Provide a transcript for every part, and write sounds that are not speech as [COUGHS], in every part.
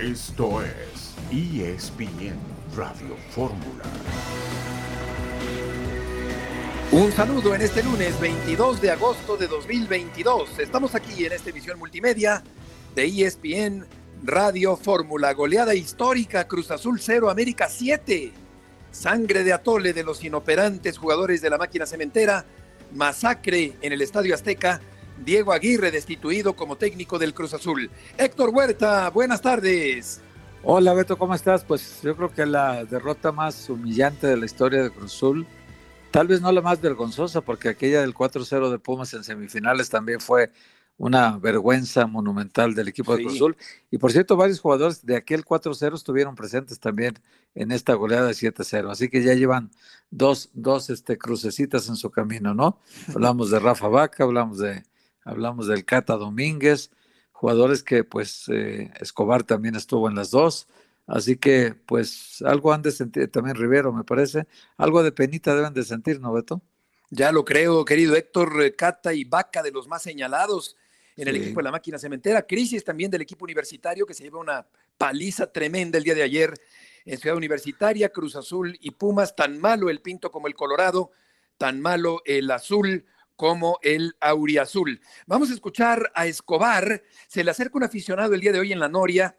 Esto es ESPN Radio Fórmula. Un saludo en este lunes 22 de agosto de 2022. Estamos aquí en esta emisión multimedia de ESPN Radio Fórmula. Goleada histórica, Cruz Azul 0, América 7. Sangre de atole de los inoperantes jugadores de la máquina cementera. Masacre en el Estadio Azteca. Diego Aguirre destituido como técnico del Cruz Azul. Héctor Huerta, buenas tardes. Hola Beto, ¿cómo estás? Pues yo creo que la derrota más humillante de la historia de Cruz Azul Tal vez no la más vergonzosa, porque aquella del 4-0 de Pumas en semifinales también fue una vergüenza monumental del equipo de Cruz Azul. Y por cierto, varios jugadores de aquel 4-0 estuvieron presentes también en esta goleada de 7-0. Así que ya llevan dos, dos este, crucecitas en su camino, ¿no? [LAUGHS] Hablamos de Rafa Vaca, hablamos, de, hablamos del Cata Domínguez, jugadores que pues eh, Escobar también estuvo en las dos. Así que, pues, algo han de sentir, también Rivero, me parece, algo de penita deben de sentir, ¿no, Beto? Ya lo creo, querido Héctor eh, Cata y Vaca, de los más señalados en el equipo de la máquina cementera. Crisis también del equipo universitario, que se lleva una paliza tremenda el día de ayer en Ciudad Universitaria, Cruz Azul y Pumas. Tan malo el Pinto como el Colorado, tan malo el Azul como el Auriazul. Vamos a escuchar a Escobar. Se le acerca un aficionado el día de hoy en la Noria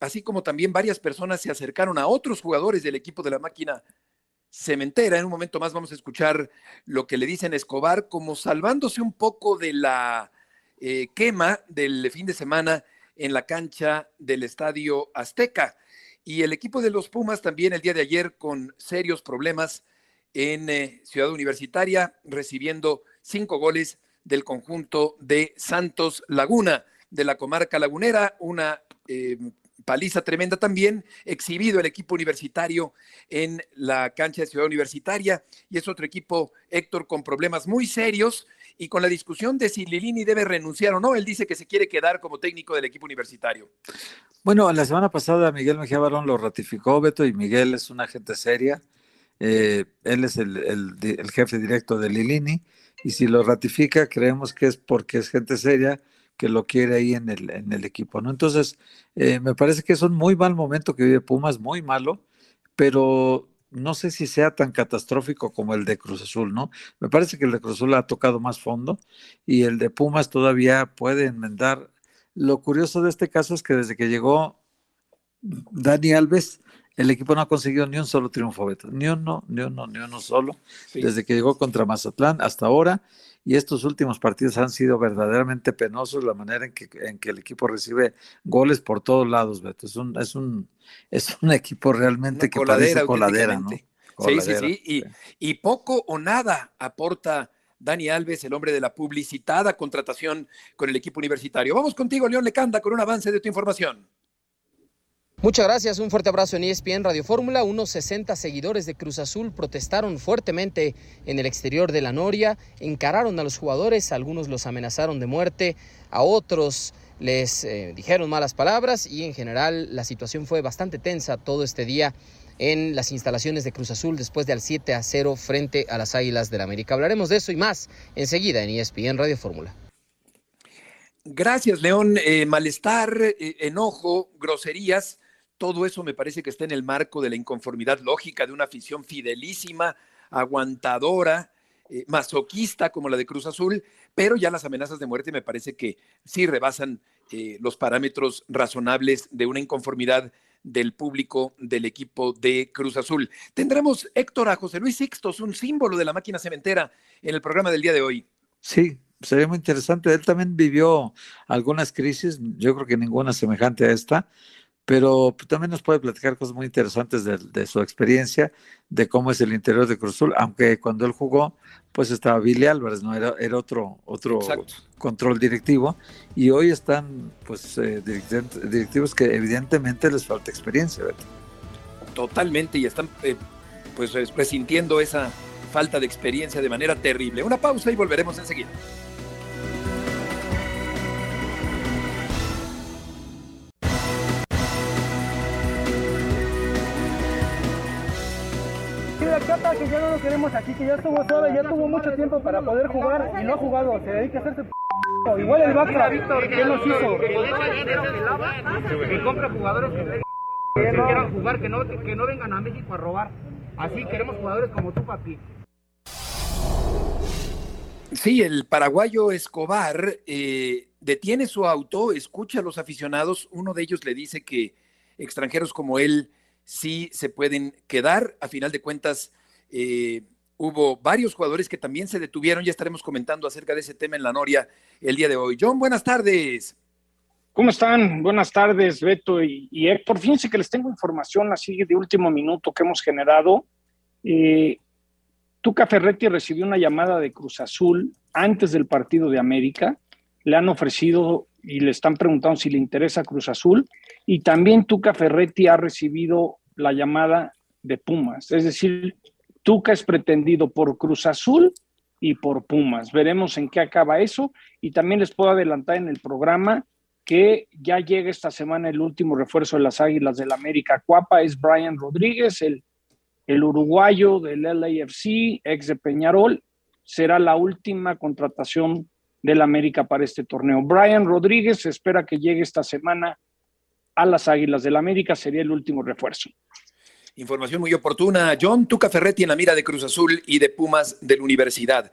así como también varias personas se acercaron a otros jugadores del equipo de la máquina cementera. En un momento más vamos a escuchar lo que le dicen Escobar, como salvándose un poco de la eh, quema del fin de semana en la cancha del Estadio Azteca. Y el equipo de los Pumas también el día de ayer con serios problemas en eh, Ciudad Universitaria, recibiendo cinco goles del conjunto de Santos Laguna, de la comarca lagunera, una eh, paliza tremenda también, exhibido el equipo universitario en la cancha de Ciudad Universitaria y es otro equipo, Héctor, con problemas muy serios y con la discusión de si Lilini debe renunciar o no. Él dice que se quiere quedar como técnico del equipo universitario. Bueno, la semana pasada Miguel Mejía Barón lo ratificó, Beto, y Miguel es una gente seria. Eh, él es el, el jefe directo de Lilini y si lo ratifica creemos que es porque es gente seria que lo quiere ahí en el, en el equipo, ¿no? Entonces, eh, me parece que es un muy mal momento que vive Pumas, muy malo, pero no sé si sea tan catastrófico como el de Cruz Azul, ¿no? Me parece que el de Cruz Azul ha tocado más fondo y el de Pumas todavía puede enmendar. Lo curioso de este caso es que desde que llegó Dani Alves, el equipo no ha conseguido ni un solo triunfo, Beto. Ni uno, ni uno, ni uno solo. Desde que llegó contra Mazatlán hasta ahora y estos últimos partidos han sido verdaderamente penosos la manera en que, en que el equipo recibe goles por todos lados, Beto. Es un, es un, es un equipo realmente que parece coladera, ¿no? sí, sí, sí. Y, y poco o nada aporta Dani Alves, el hombre de la publicitada contratación con el equipo universitario. Vamos contigo, León Lecanda, con un avance de tu información. Muchas gracias, un fuerte abrazo en ESPN Radio Fórmula. Unos 60 seguidores de Cruz Azul protestaron fuertemente en el exterior de la Noria, encararon a los jugadores, algunos los amenazaron de muerte, a otros les eh, dijeron malas palabras y en general la situación fue bastante tensa todo este día en las instalaciones de Cruz Azul después del 7 a 0 frente a las Águilas del la América. Hablaremos de eso y más enseguida en ESPN Radio Fórmula. Gracias, León. Eh, malestar, eh, enojo, groserías todo eso me parece que está en el marco de la inconformidad lógica de una afición fidelísima, aguantadora, eh, masoquista como la de Cruz Azul, pero ya las amenazas de muerte me parece que sí rebasan eh, los parámetros razonables de una inconformidad del público del equipo de Cruz Azul. Tendremos, Héctor, a José Luis Sixtos, un símbolo de la máquina cementera en el programa del día de hoy. Sí, sería muy interesante. Él también vivió algunas crisis, yo creo que ninguna semejante a esta, pero también nos puede platicar cosas muy interesantes de, su experiencia, de cómo es el interior de Cruz Azul, aunque cuando él jugó, pues estaba Billy Álvarez, ¿no? Era, era otro, otro control directivo, y hoy están, pues, eh, directivos que evidentemente les falta experiencia, ¿verdad? Totalmente, y están, eh, pues, resintiendo esa falta de experiencia de manera terrible. Una pausa y volveremos enseguida. Ya no lo queremos aquí, que ya estuvo solo, ya tuvo mucho tiempo para poder jugar y no ha jugado. Se dedica a hacerse Igual el Vaca, Víctor, ¿qué nos hizo? Que compra jugadores que quieran jugar, que no, que no vengan a México a robar. Así queremos jugadores como tú, papi. Sí, el paraguayo Escobar eh, detiene su auto, escucha a los aficionados, uno de ellos le dice que extranjeros como él sí se pueden quedar. A final de cuentas, eh, hubo varios jugadores que también se detuvieron. Ya estaremos comentando acerca de ese tema en la Noria el día de hoy. John, buenas tardes. ¿Cómo están? Buenas tardes, Beto y, y Héctor. Fíjense que les tengo información así de último minuto que hemos generado. Eh, Tuca Ferretti recibió una llamada de Cruz Azul antes del partido de América. Le han ofrecido y le están preguntando si le interesa Cruz Azul. Y también Tuca Ferretti ha recibido la llamada de Pumas. Es decir, Tuca es pretendido por Cruz Azul y por Pumas. Veremos en qué acaba eso. Y también les puedo adelantar en el programa que ya llega esta semana el último refuerzo de las Águilas del América Cuapa, es Brian Rodríguez, el el uruguayo del LAFC, ex de Peñarol, será la última contratación del América para este torneo. Brian Rodríguez espera que llegue esta semana a las Águilas del América, sería el último refuerzo. Información muy oportuna. John Tuca Ferretti en la mira de Cruz Azul y de Pumas de la Universidad.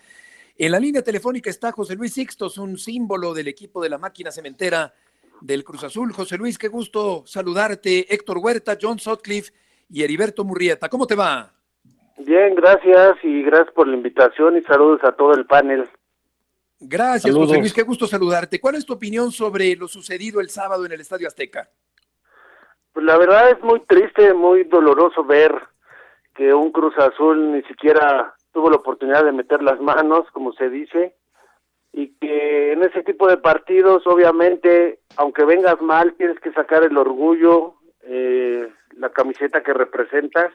En la línea telefónica está José Luis Sixtos, un símbolo del equipo de la máquina cementera del Cruz Azul. José Luis, qué gusto saludarte. Héctor Huerta, John Sutcliffe y Heriberto Murrieta. ¿Cómo te va? Bien, gracias y gracias por la invitación y saludos a todo el panel. Gracias, José Luis, qué gusto saludarte. ¿Cuál es tu opinión sobre lo sucedido el sábado en el Estadio Azteca? Pues la verdad es muy triste, muy doloroso ver que un Cruz Azul ni siquiera tuvo la oportunidad de meter las manos, como se dice, y que en ese tipo de partidos, obviamente, aunque vengas mal, tienes que sacar el orgullo, eh, la camiseta que representas.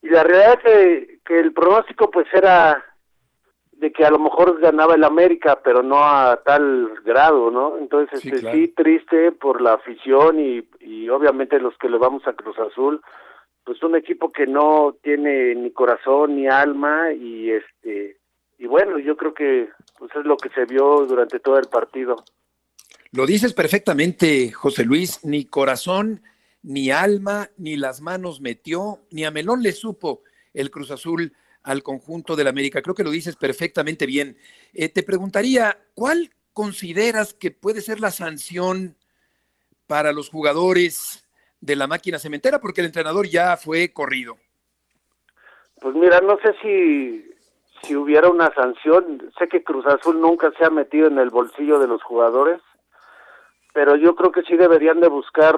Y la realidad es que, que el pronóstico pues era de que a lo mejor ganaba el América, pero no a tal grado, ¿no? Entonces, sí, este, sí triste por la afición y, y obviamente los que le vamos a Cruz Azul, pues un equipo que no tiene ni corazón ni alma y este y bueno, yo creo que pues es lo que se vio durante todo el partido. Lo dices perfectamente, José Luis, ni corazón ni alma, ni las manos metió, ni a Melón le supo el Cruz Azul al conjunto del América. Creo que lo dices perfectamente bien. Eh, te preguntaría, ¿cuál consideras que puede ser la sanción para los jugadores de la máquina cementera? Porque el entrenador ya fue corrido. Pues mira, no sé si, si hubiera una sanción. Sé que Cruz Azul nunca se ha metido en el bolsillo de los jugadores, pero yo creo que sí deberían de buscar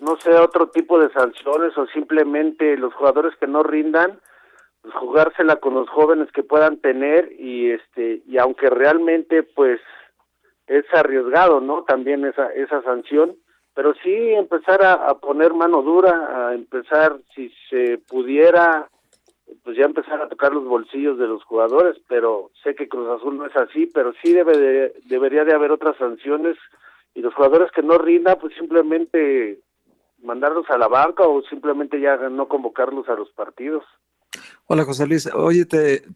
no sé, otro tipo de sanciones o simplemente los jugadores que no rindan, pues jugársela con los jóvenes que puedan tener y este y aunque realmente pues es arriesgado, ¿no? También esa esa sanción, pero sí empezar a, poner mano dura, a empezar si se pudiera pues ya empezar a tocar los bolsillos de los jugadores, pero sé que Cruz Azul no es así, pero sí debe de, debería de haber otras sanciones y los jugadores que no rindan pues simplemente mandarlos a la banca o simplemente ya no convocarlos a los partidos. Hola José Luis, oye,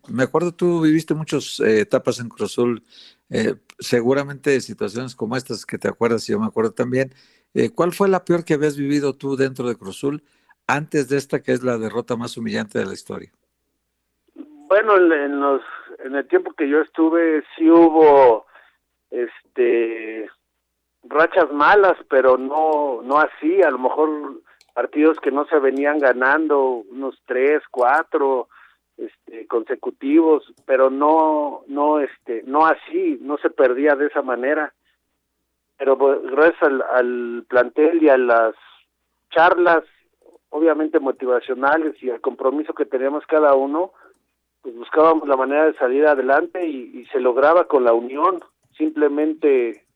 me acuerdo tú viviste muchas eh, etapas en Cruzul, eh, seguramente situaciones como estas que te acuerdas y yo me acuerdo también. Eh, ¿Cuál fue la peor que habías vivido tú dentro de Cruzul antes de esta que es la derrota más humillante de la historia? Bueno, en, los, en el tiempo que yo estuve sí hubo este rachas malas, pero no, no así, a lo mejor partidos que no se venían ganando, unos tres, cuatro este, consecutivos, pero no, no, este, no así, no se perdía de esa manera. Pero pues, gracias al, plantel y a las charlas, obviamente motivacionales y al compromiso que teníamos cada uno, pues buscábamos la manera de salir adelante y, y se lograba con la unión, simplemente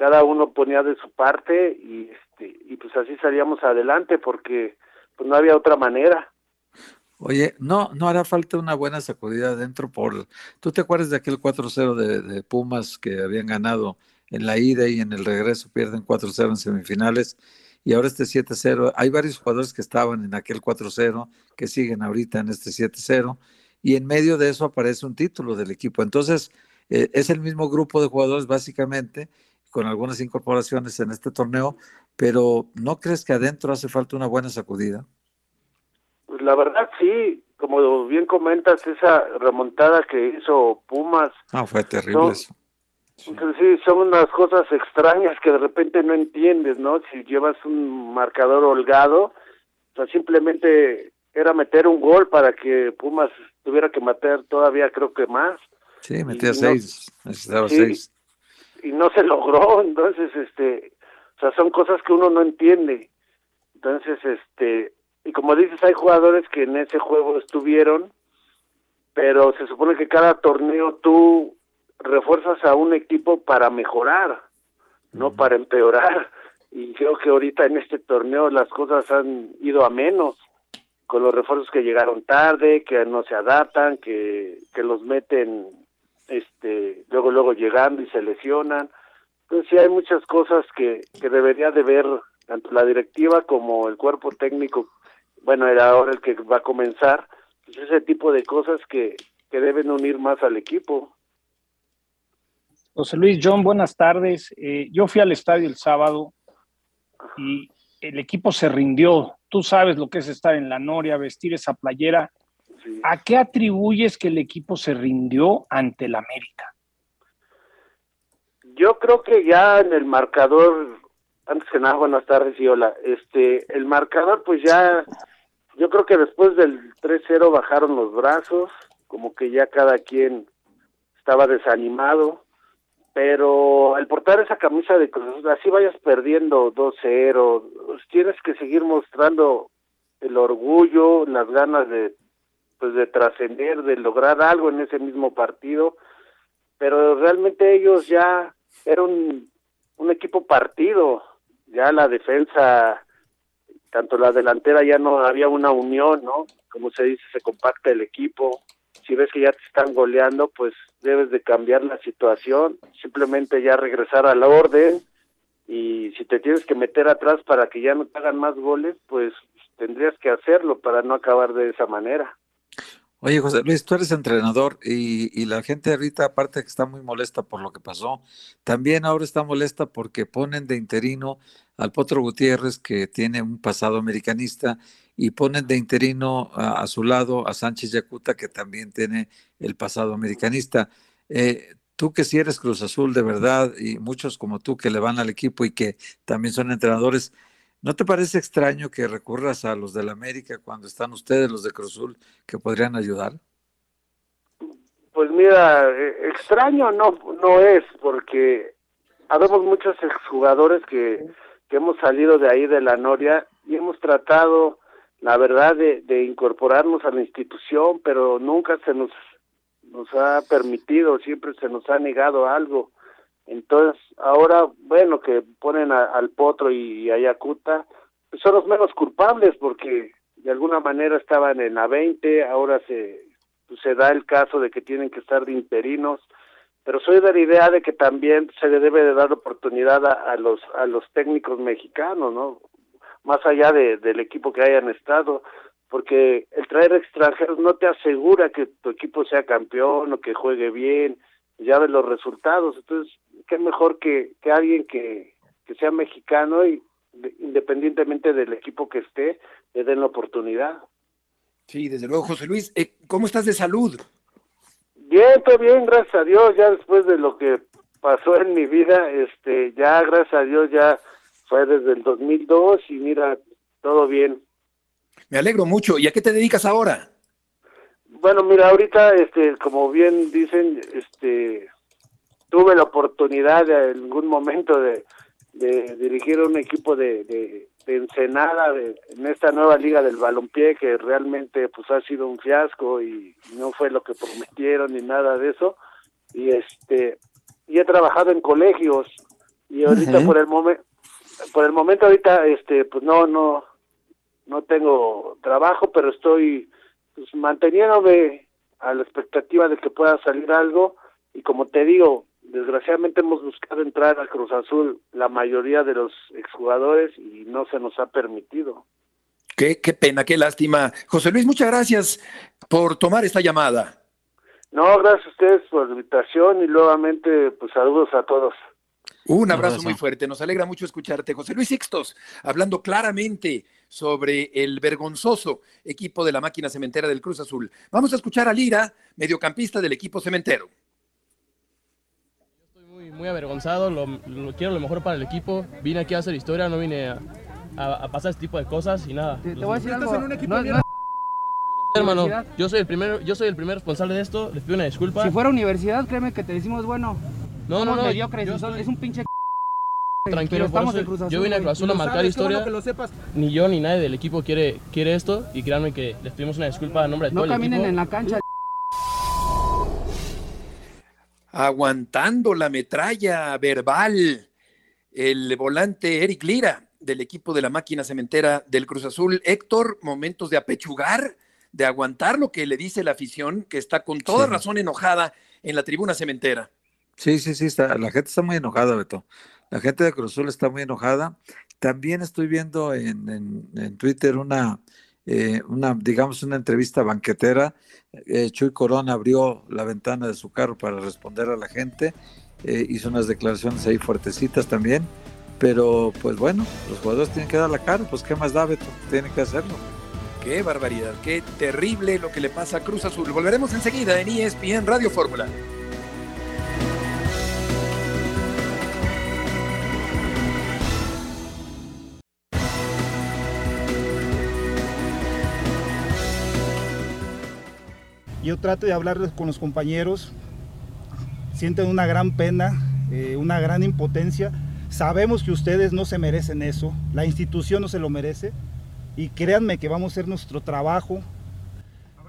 cada uno ponía de su parte y este y pues así salíamos adelante porque pues no había otra manera. Oye, no, no hará falta una buena sacudida adentro por... ¿Tú te acuerdas de aquel 4-0 de, de, Pumas que habían ganado en la ida y en el regreso pierden 4-0 en semifinales? Y ahora este 7-0, hay varios jugadores que estaban en aquel 4-0, que siguen ahorita en este 7-0, y en medio de eso aparece un título del equipo. Entonces, eh, es el mismo grupo de jugadores básicamente, con algunas incorporaciones en este torneo, pero ¿no crees que adentro hace falta una buena sacudida? Pues la verdad sí, como bien comentas, esa remontada que hizo Pumas. Ah, fue terrible eso. Sí. son unas cosas extrañas que de repente no entiendes, ¿no? Si llevas un marcador holgado, o sea, simplemente era meter un gol para que Pumas tuviera que meter todavía, creo que más. Sí, metía seis, necesitaba seis. Y no se [LAUGHS] logró, entonces, este, o sea, son cosas que uno no entiende. Entonces, este, y como dices, hay jugadores que en ese juego estuvieron, pero se supone que cada torneo tú refuerzas a un equipo para mejorar, no para empeorar. Y creo que ahorita en este torneo las cosas han ido a menos, con los refuerzos que llegaron tarde, que no se adaptan, que, que los meten este luego luego llegando y se lesionan. Entonces sí hay muchas cosas que, que debería de ver tanto la directiva como el cuerpo técnico bueno, era ahora el que va a comenzar, pues ese tipo de cosas que, que deben unir más al equipo. José Luis John, buenas tardes. Eh, yo fui al estadio el sábado y el equipo se rindió. Tú sabes lo que es estar en la Noria, vestir esa playera. Sí. ¿A qué atribuyes que el equipo se rindió ante el América? Yo creo que ya en el marcador, antes que nada, buenas tardes y hola, este, el marcador pues ya yo creo que después del 3-0 bajaron los brazos, como que ya cada quien estaba desanimado, pero al portar esa camisa de Cruz así vayas perdiendo 2-0, pues tienes que seguir mostrando el orgullo, las ganas de pues de trascender, de lograr algo en ese mismo partido, pero realmente ellos ya eran un, equipo partido, ya la defensa tanto la delantera ya no había una unión, ¿no? Como se dice, se compacta el equipo. Si ves que ya te están goleando, pues debes de cambiar la situación, simplemente ya regresar al orden y si te tienes que meter atrás para que ya no te hagan más goles, pues tendrías que hacerlo para no acabar de esa manera. Oye, José Luis, tú eres entrenador y, y, la gente ahorita, aparte que está muy molesta por lo que pasó, también ahora está molesta porque ponen de interino al Potro Gutiérrez, que tiene un pasado americanista, y ponen de interino a, su lado a Sánchez Yacuta, que también tiene el pasado americanista. Eh, tú que si eres Cruz Azul de verdad, y muchos como tú que le van al equipo y que también son entrenadores, ¿No te parece extraño que recurras a los del América cuando están ustedes, los de Cruzul, que podrían ayudar? Pues mira, extraño no, no es, porque habemos muchos exjugadores que, que hemos salido de ahí de la Noria y hemos tratado, la verdad, de, de incorporarnos a la institución, pero nunca se nos, nos ha permitido, siempre se nos ha negado algo entonces, ahora, bueno, que ponen a, al Potro y a Yacuta, pues son los menos culpables porque de alguna manera estaban en la 20, ahora se, pues se da el caso de que tienen que estar de interinos, pero soy de la idea de que también se le debe de dar oportunidad a, a los a los técnicos mexicanos, ¿no? Más allá de, del equipo que hayan estado, porque el traer extranjeros no te asegura que tu equipo sea campeón o que juegue bien, ya ves los resultados, entonces qué mejor que, que alguien que, que sea mexicano y de, independientemente del equipo que esté, le den la oportunidad. Sí, desde luego, José Luis, eh, ¿cómo estás de salud? Bien, todo bien, gracias a Dios, ya después de lo que pasó en mi vida, este, ya gracias a Dios ya fue desde el 2002 y mira, todo bien. Me alegro mucho. ¿Y a qué te dedicas ahora? Bueno, mira, ahorita, este, como bien dicen, este, tuve la oportunidad de, en algún momento de, de dirigir un equipo de, de, de Ensenada de, en esta nueva liga del balompié que realmente pues ha sido un fiasco y no fue lo que prometieron ni nada de eso y este y he trabajado en colegios y ahorita uh -huh. por el momento por el momento ahorita este pues no no no tengo trabajo pero estoy pues manteniéndome a la expectativa de que pueda salir algo y como te digo desgraciadamente hemos buscado entrar a Cruz Azul la mayoría de los exjugadores y no se nos ha permitido. Qué, qué pena, qué lástima. José Luis, muchas gracias por tomar esta llamada. No, gracias a ustedes por la invitación y nuevamente, pues saludos a todos. Un abrazo muy fuerte, nos alegra mucho escucharte. José Luis Sixtos, hablando claramente sobre el vergonzoso equipo de la máquina cementera del Cruz Azul. Vamos a escuchar a Lira, mediocampista del equipo cementero. Muy, avergonzado, lo, quiero lo mejor para el equipo. Vine aquí a hacer historia, no vine a, pasar este tipo de cosas y nada. Te, voy a decir algo. En un equipo hermano, yo soy el primero, yo soy el primer responsable de esto, les pido una disculpa. Si fuera universidad, créeme que te decimos bueno. No, no, no. es un pinche Tranquilo, estamos en Cruz Azul, yo vine a Cruz Azul a marcar historia. Que lo sepas. Ni yo ni nadie del equipo quiere, quiere esto y créanme que les pedimos una disculpa a nombre de todo el equipo. No caminen en la cancha. Aguantando la metralla verbal, el volante Eric Lira del equipo de la máquina cementera del Cruz Azul. Héctor, momentos de apechugar, de aguantar lo que le dice la afición, que está con toda razón enojada en la tribuna cementera. Sí, sí, sí, está, la gente está muy enojada, Beto. La gente de Cruz Azul está muy enojada. También estoy viendo en, Twitter una, eh, una, digamos, una entrevista banquetera. Eh, Chuy Corona abrió la ventana de su carro para responder a la gente. Eh, hizo unas declaraciones ahí fuertecitas también. Pero, pues bueno, los jugadores tienen que dar la cara. Pues, ¿qué más da, Beto? Tienen que hacerlo. Qué barbaridad, qué terrible lo que le pasa a Cruz Azul. Volveremos enseguida en ESPN Radio Fórmula. Yo trato de hablar con los compañeros, sienten una gran pena, eh, una gran impotencia. Sabemos que ustedes no se merecen eso, la institución no se lo merece y créanme que vamos a hacer nuestro trabajo.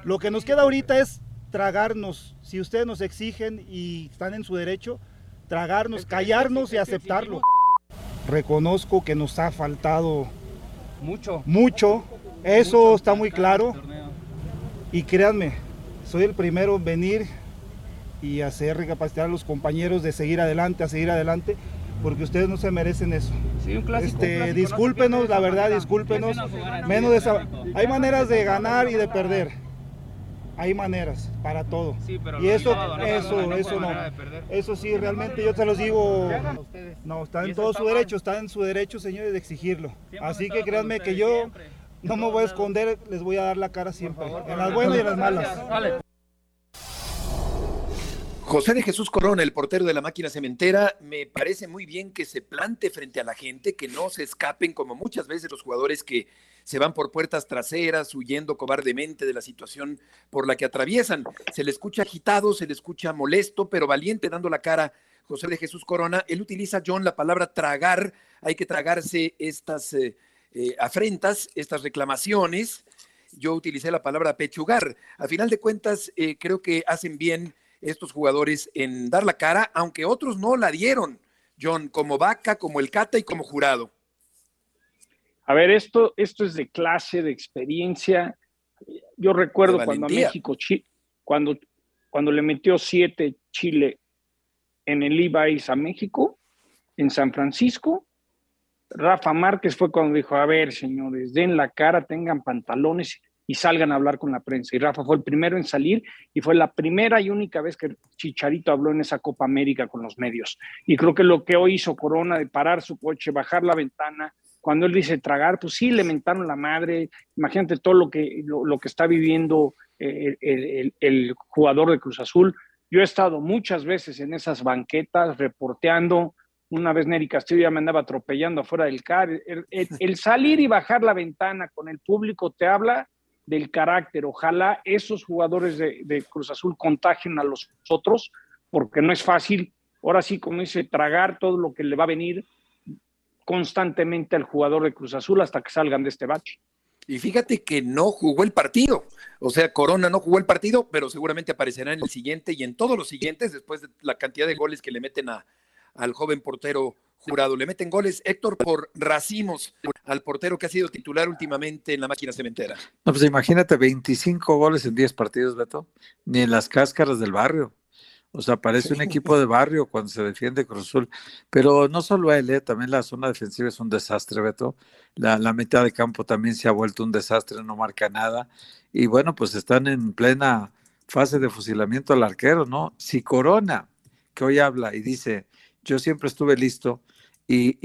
Lo que nos queda ahorita es tragarnos, si ustedes nos exigen y están en su derecho, tragarnos, callarnos y aceptarlo. Reconozco que nos ha faltado mucho, mucho, eso está muy claro. Y créanme, soy el primero en venir y hacer recapacitar a los compañeros de seguir adelante, a seguir adelante, porque ustedes no se merecen eso. Sí, un clásico, este, discúlpenos, la verdad, discúlpenos. Menos Hay maneras de ganar y de perder. Hay maneras para todo. y eso, eso, eso no. Eso sí, realmente yo te los digo. No, está en todo su derecho, está en su derecho, señores, de exigirlo. Así que créanme que yo no me voy a esconder, les voy a dar la cara siempre, en las buenas y en las malas. José de Jesús Corona, el portero de la máquina cementera, me parece muy bien que se plante frente a la gente, que no se escapen como muchas veces los jugadores que se van por puertas traseras, huyendo cobardemente de la situación por la que atraviesan. Se le escucha agitado, se le escucha molesto, pero valiente dando la cara. José de Jesús Corona, él utiliza, John, la palabra tragar. Hay que tragarse estas eh, eh, afrentas, estas reclamaciones. Yo utilicé la palabra pechugar. A final de cuentas, eh, creo que hacen bien estos jugadores en dar la cara, aunque otros no la dieron, John, como Vaca, como el Cata y como Jurado. A ver, esto, esto es de clase, de experiencia. Yo recuerdo cuando a México, cuando, cuando le metió siete Chile en el Ibáis a México, en San Francisco, Rafa Márquez fue cuando dijo, a ver, señores, den la cara, tengan pantalones y salgan a hablar con la prensa. Y Rafa fue el primero en salir y fue la primera y única vez que Chicharito habló en esa Copa América con los medios. Y creo que lo que hoy hizo Corona de parar su coche, bajar la ventana, cuando él dice tragar, pues sí, le mentaron la madre. Imagínate todo lo que, lo, que está viviendo eh, el, el, jugador de Cruz Azul. Yo he estado muchas veces en esas banquetas reporteando. Una vez Neri Castillo ya me andaba atropellando afuera del car. [LAUGHS] el salir y bajar la ventana con el público te habla del carácter. Ojalá esos jugadores de, Cruz Azul contagien a los otros, porque no es fácil, ahora sí, como dice, tragar todo lo que le va a venir constantemente al jugador de Cruz Azul hasta que salgan de este bache. Y fíjate que no jugó el partido. O sea, Corona no jugó el partido, pero seguramente aparecerá en el siguiente y en todos los siguientes, después de la cantidad de goles que le meten a, al joven portero jurado. Le meten goles Héctor por racimos al portero que ha sido titular últimamente en la máquina cementera. No, pues imagínate 25 goles en 10 partidos, Beto, ni en las cáscaras del barrio. O sea, parece un equipo de barrio cuando se defiende Cruz Azul. Pero no solo él, ¿eh? también la zona defensiva es un desastre, Beto. La, la mitad de campo también se ha vuelto un desastre, no marca nada. Y bueno, pues están en plena fase de fusilamiento al arquero, ¿no? Si Corona, que hoy habla y dice, yo siempre estuve listo y,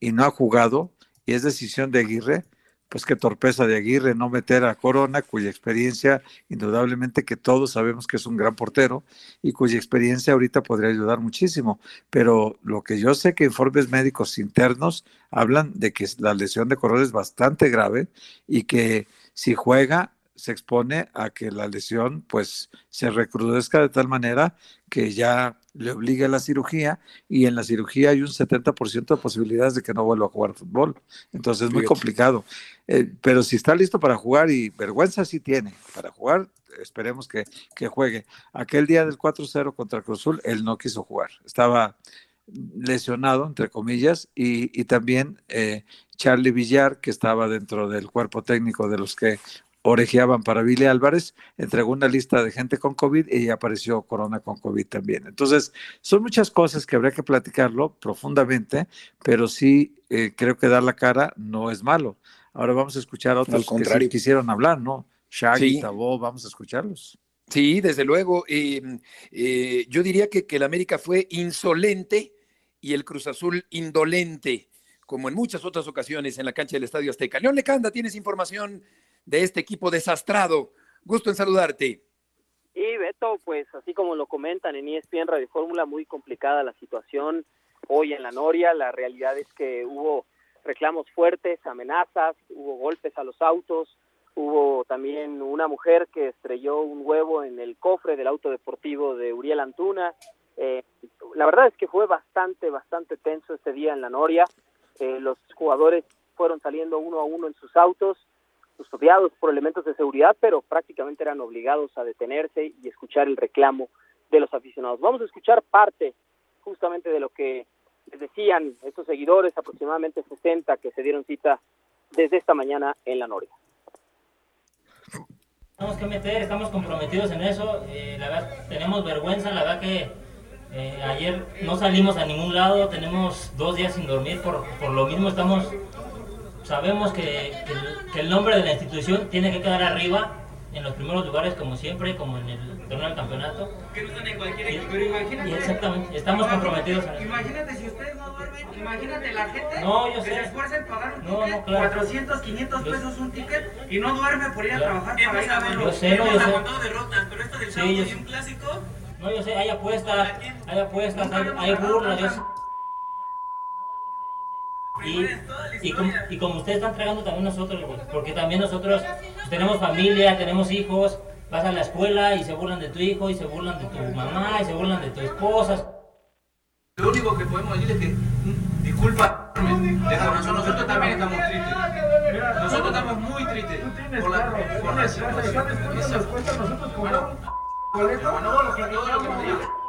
y, no ha jugado, y es decisión de Aguirre, pues qué torpeza de Aguirre no meter a Corona, cuya experiencia, indudablemente que todos sabemos que es un gran portero y cuya experiencia ahorita podría ayudar muchísimo. Pero lo que yo sé que informes médicos internos hablan de que la lesión de Corona es bastante grave y que si juega se expone a que la lesión pues se recrudezca de tal manera que ya le obligue a la cirugía y en la cirugía hay un 70% de posibilidades de que no vuelva a jugar fútbol. Entonces es muy complicado. Eh, pero si está listo para jugar y vergüenza sí tiene para jugar, esperemos que, que juegue. Aquel día del 4-0 contra Cruzul, él no quiso jugar. Estaba lesionado, entre comillas, y, y también eh, Charlie Villar, que estaba dentro del cuerpo técnico de los que orejeaban para Billy Álvarez, entregó una lista de gente con COVID y apareció Corona con COVID también. Entonces, son muchas cosas que habría que platicarlo profundamente, pero sí eh, creo que dar la cara no es malo. Ahora vamos a escuchar a otros que sí quisieron hablar, ¿no? Shaggy, Sí. Tabó, vamos a escucharlos. Sí, desde luego. Eh, eh, yo diría que, que el América fue insolente y el Cruz Azul indolente, como en muchas otras ocasiones en la cancha del Estadio Azteca. León Lecanda, tienes información de este equipo desastrado. Gusto en saludarte. Y Beto, pues así como lo comentan en ESPN Radio Fórmula, muy complicada la situación hoy en la Noria. La realidad es que hubo reclamos fuertes, amenazas, hubo golpes a los autos, hubo también una mujer que estrelló un huevo en el cofre del auto deportivo de Uriel Antuna. Eh, la verdad es que fue bastante, bastante tenso este día en la Noria. Eh, los jugadores fueron saliendo uno a uno en sus autos, custodiados por elementos de seguridad, pero prácticamente eran obligados a detenerse y escuchar el reclamo de los aficionados. Vamos a escuchar parte justamente de lo que les decían estos seguidores, aproximadamente 60 que se dieron cita desde esta mañana en la Noria. Tenemos que meter, estamos comprometidos en eso. eh, la verdad, tenemos vergüenza, la verdad que eh, ayer no salimos a ningún lado, tenemos dos días sin dormir, por, por lo mismo estamos, sabemos que, que el, que el nombre de la institución tiene que quedar arriba, en los primeros lugares como siempre, como en el torneo del campeonato. Que no están en cualquier Y- equipo, pero imagínate. y exactamente, estamos comprometidos eso. Imagínate si ustedes no duermen, imagínate la gente No, yo que sé. se esfuerza en pagar un No, ticket, no, claro. 400, 500 Yo- pesos un ticket y no duerme por ir a trabajar para ir a verlo. Yo sé, no, yo Hemos sé. aguantado derrotas, pero esto del Sí, sábado sé. un clásico, No, yo sé, hay apuestas, hay apuestas, hay, hay burlas, yo sé. Y, y, como, y como ustedes están tragando también nosotros, güey, porque también nosotros tenemos familia, tenemos hijos, vas a la escuela y se burlan de tu hijo, y se burlan de tu mamá, y se burlan de tu esposa. lo único que podemos decir es que, mm, disculpa, de corazón, nosotros también estamos tristes. Nosotros estamos muy tristes por la, por la situación. Exacto. Bueno, bueno, no, que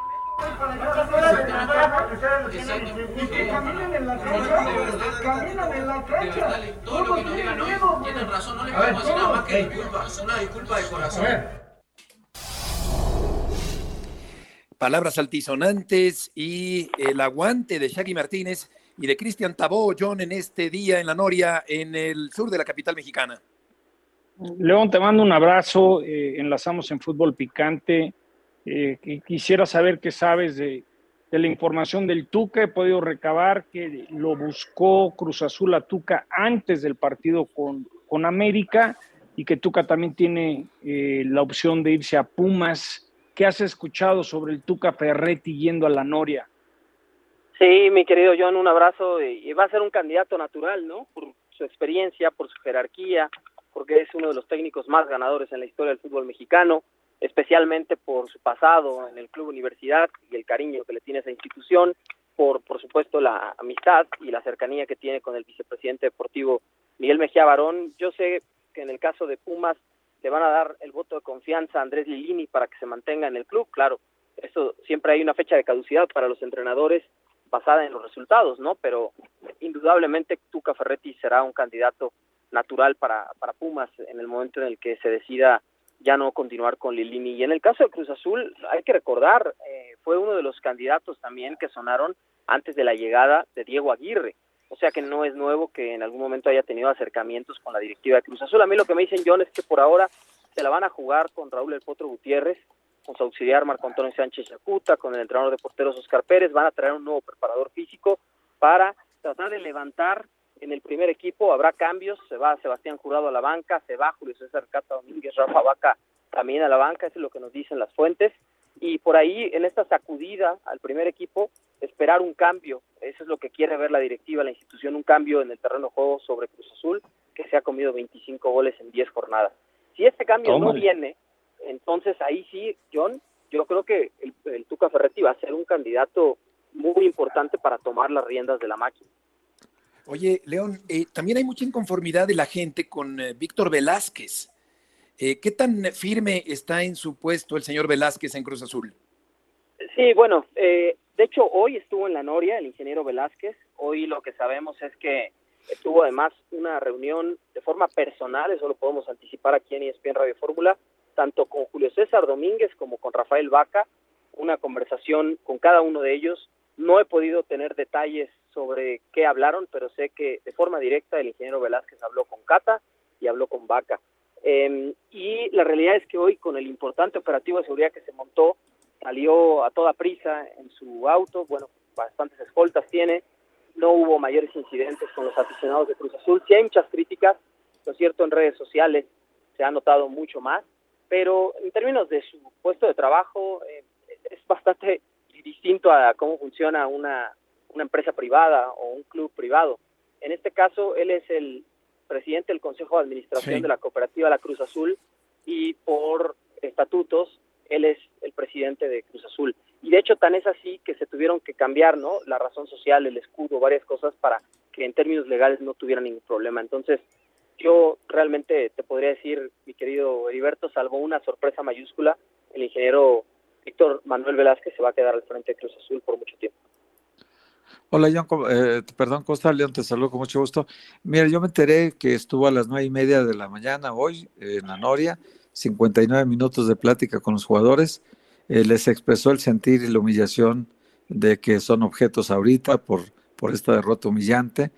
en la no nada más que de corazón. Palabras altisonantes y el aguante de Shaggy Martínez y de Cristian Tabó, John, en este día en la Noria, en el sur de la capital mexicana. León, te mando un abrazo. eh, enlazamos en fútbol picante. Eh, qui- quisiera saber qué sabes de, la información del Tuca. He podido recabar que lo buscó Cruz Azul a Tuca antes del partido con, con América y que Tuca también tiene eh, la opción de irse a Pumas. ¿Qué has escuchado sobre el Tuca Ferretti yendo a la Noria? Sí, mi querido John, un abrazo. Y va a ser un candidato natural, ¿no? Por su experiencia, por su jerarquía, porque es uno de los técnicos más ganadores en la historia del fútbol mexicano, especialmente por su pasado en el Club Universidad y el cariño que le tiene esa institución, por, por supuesto, la amistad y la cercanía que tiene con el vicepresidente deportivo Miguel Mejía Barón. Yo sé que en el caso de Pumas le van a dar el voto de confianza a Andrés Lilini para que se mantenga en el club, claro. Eso siempre hay una fecha de caducidad para los entrenadores basada en los resultados, ¿no? Pero indudablemente Tuca Ferretti será un candidato natural para, para Pumas en el momento en el que se decida ya no continuar con Lilini. Y en el caso de Cruz Azul, hay que recordar, eh, fue uno de los candidatos también que sonaron antes de la llegada de Diego Aguirre. O sea que no es nuevo que en algún momento haya tenido acercamientos con la directiva de Cruz Azul. A mí lo que me dicen John es que por ahora se la van a jugar con Raúl El Potro Gutiérrez, con su auxiliar Marco Antonio Sánchez Yacuta, con el entrenador de porteros Oscar Pérez, van a traer un nuevo preparador físico para tratar de levantar en el primer equipo, habrá cambios, se va Sebastián Jurado a la banca, se va Julio César Cata Domínguez, Rafa Vaca también a la banca, eso es lo que nos dicen las fuentes, y por ahí en esta sacudida al primer equipo, esperar un cambio, eso es lo que quiere ver la directiva, la institución, un cambio en el terreno de juego sobre Cruz Azul, que se ha comido 25 goles en 10 jornadas. Si este cambio no viene, entonces ahí sí, John, yo creo que el, el Tuca Ferretti va a ser un candidato muy importante para tomar las riendas de la máquina. Oye, León, eh, también hay mucha inconformidad de la gente con eh, Víctor Velázquez. Eh, ¿Qué tan firme está en su puesto el señor Velázquez en Cruz Azul? Sí, bueno, de hecho hoy estuvo en la Noria el ingeniero Velázquez. Hoy lo que sabemos es que tuvo además una reunión de forma personal, eso lo podemos anticipar aquí en ESPN Radio Fórmula, tanto con Julio César Domínguez como con Rafael Vaca, una conversación con cada uno de ellos. No he podido tener detalles sobre qué hablaron, pero sé que de forma directa el ingeniero Velázquez habló con Cata y habló con Vaca. Eh, y la realidad es que hoy con el importante operativo de seguridad que se montó, salió a toda prisa en su auto, bueno, bastantes escoltas tiene, no hubo mayores incidentes con los aficionados de Cruz Azul, sí hay muchas críticas, lo cierto en redes sociales se ha notado mucho más, pero en términos de su puesto de trabajo eh, es bastante distinto a cómo funciona una, una empresa privada o un club privado. En este caso, él es el presidente del Consejo de Administración Sí. de la Cooperativa La Cruz Azul y por estatutos él es el presidente de Cruz Azul. Y de hecho tan es así que se tuvieron que cambiar, ¿no? La razón social, el escudo, varias cosas para que en términos legales no tuviera ningún problema. Entonces, yo realmente te podría decir, mi querido Heriberto, salvo una sorpresa mayúscula, el ingeniero Víctor Manuel Velázquez se va a quedar al frente de Cruz Azul por mucho tiempo. Hola, John, ¿cómo- eh, perdón, Costa León, te saludo con mucho gusto. Mira, yo me enteré que estuvo a las nueve y media de la mañana hoy eh, en la Noria, 59 minutos de plática con los jugadores. Eh, les expresó el sentir y la humillación de que son objetos ahorita por, por esta derrota humillante.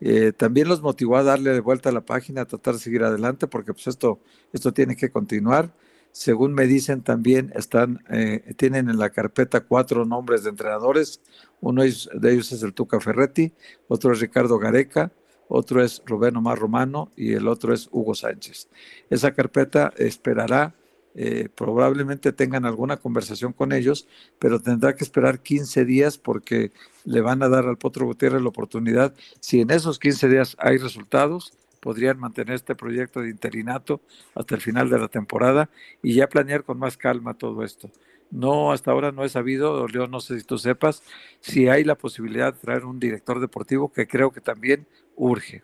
Eh, también los motivó a darle de vuelta a la página, a tratar de seguir adelante, porque pues esto, esto tiene que continuar. Según me dicen, también están, eh, tienen en la carpeta cuatro nombres de entrenadores. Uno de ellos es el Tuca Ferretti, otro es Ricardo Gareca, otro es Rubén Omar Romano y el otro es Hugo Sánchez. Esa carpeta esperará, eh, probablemente tengan alguna conversación con ellos, pero tendrá que esperar 15 días porque le van a dar al Potro Gutiérrez la oportunidad. Si en esos 15 días hay resultados, podrían mantener este proyecto de interinato hasta el final de la temporada y ya planear con más calma todo esto. No, hasta ahora no he sabido, León, no sé si tú sepas, si hay la posibilidad de traer un director deportivo que creo que también urge.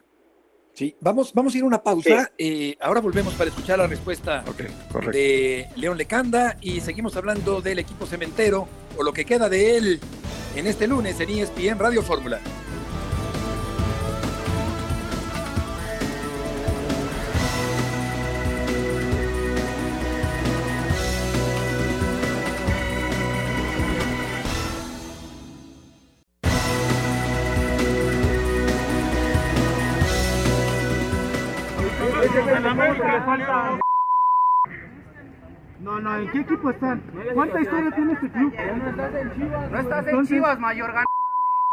Sí, vamos, vamos a ir a una pausa. Eh, ahora volvemos para escuchar la respuesta de León Lecanda y seguimos hablando del equipo cementero o lo que queda de él en este lunes en ESPN Radio Fórmula. Equipo están? ¿Cuánta historia tiene este club? No estás en Chivas. No estás en Chivas, mayor gan...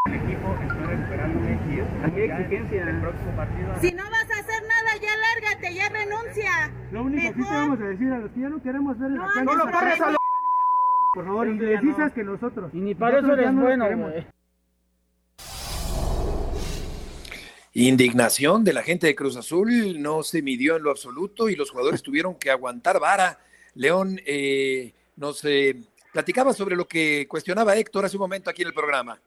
El equipo está esperándome y aquí hay exigencia. El próximo partido. Si no vas a hacer nada, ya lárgate, ya renuncia. Lo único que sí te vamos a decir a los que ya no queremos ver en la No, cancha. no lo corres a lo- Por favor, y les dices que nosotros. Y ni para eso eres bueno, Indignación de la gente de Cruz Azul no se midió en lo absoluto y los jugadores tuvieron que aguantar vara. León eh, nos eh, platicaba sobre lo que cuestionaba Héctor hace un momento aquí en el programa.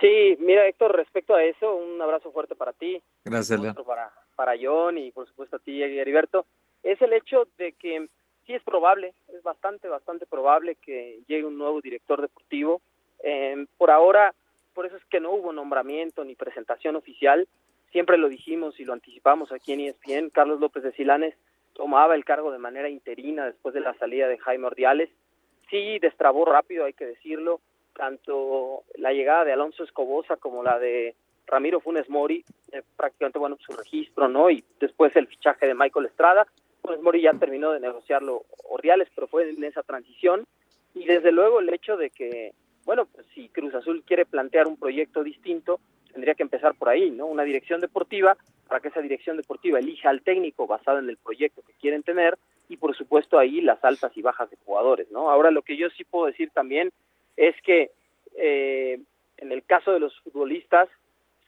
Sí, mira Héctor, respecto a eso, un abrazo fuerte para ti, Gracias, León. otro para, para John y por supuesto a ti, Heriberto, es el hecho de que sí es probable, es bastante, bastante probable que llegue un nuevo director deportivo. Eh, por ahora, por eso es que no hubo nombramiento ni presentación oficial, siempre lo dijimos y lo anticipamos aquí en ESPN, Carlos López de Silanes tomaba el cargo de manera interina después de la salida de Jaime Ordiales. Sí, destrabó rápido, hay que decirlo, tanto la llegada de Alonso Escobosa como la de Ramiro Funes Mori, eh, prácticamente bueno su registro, ¿no? Y después el fichaje de Michael Estrada, pues Mori ya terminó de negociarlo Ordiales, pero fue en esa transición. Y desde luego el hecho de que, bueno, pues si Cruz Azul quiere plantear un proyecto distinto, tendría que empezar por ahí, ¿no? Una dirección deportiva, para que esa dirección deportiva elija al técnico basado en el proyecto que quieren tener y por supuesto ahí las altas y bajas de jugadores, ¿no? Ahora lo que yo sí puedo decir también es que eh, en el caso de los futbolistas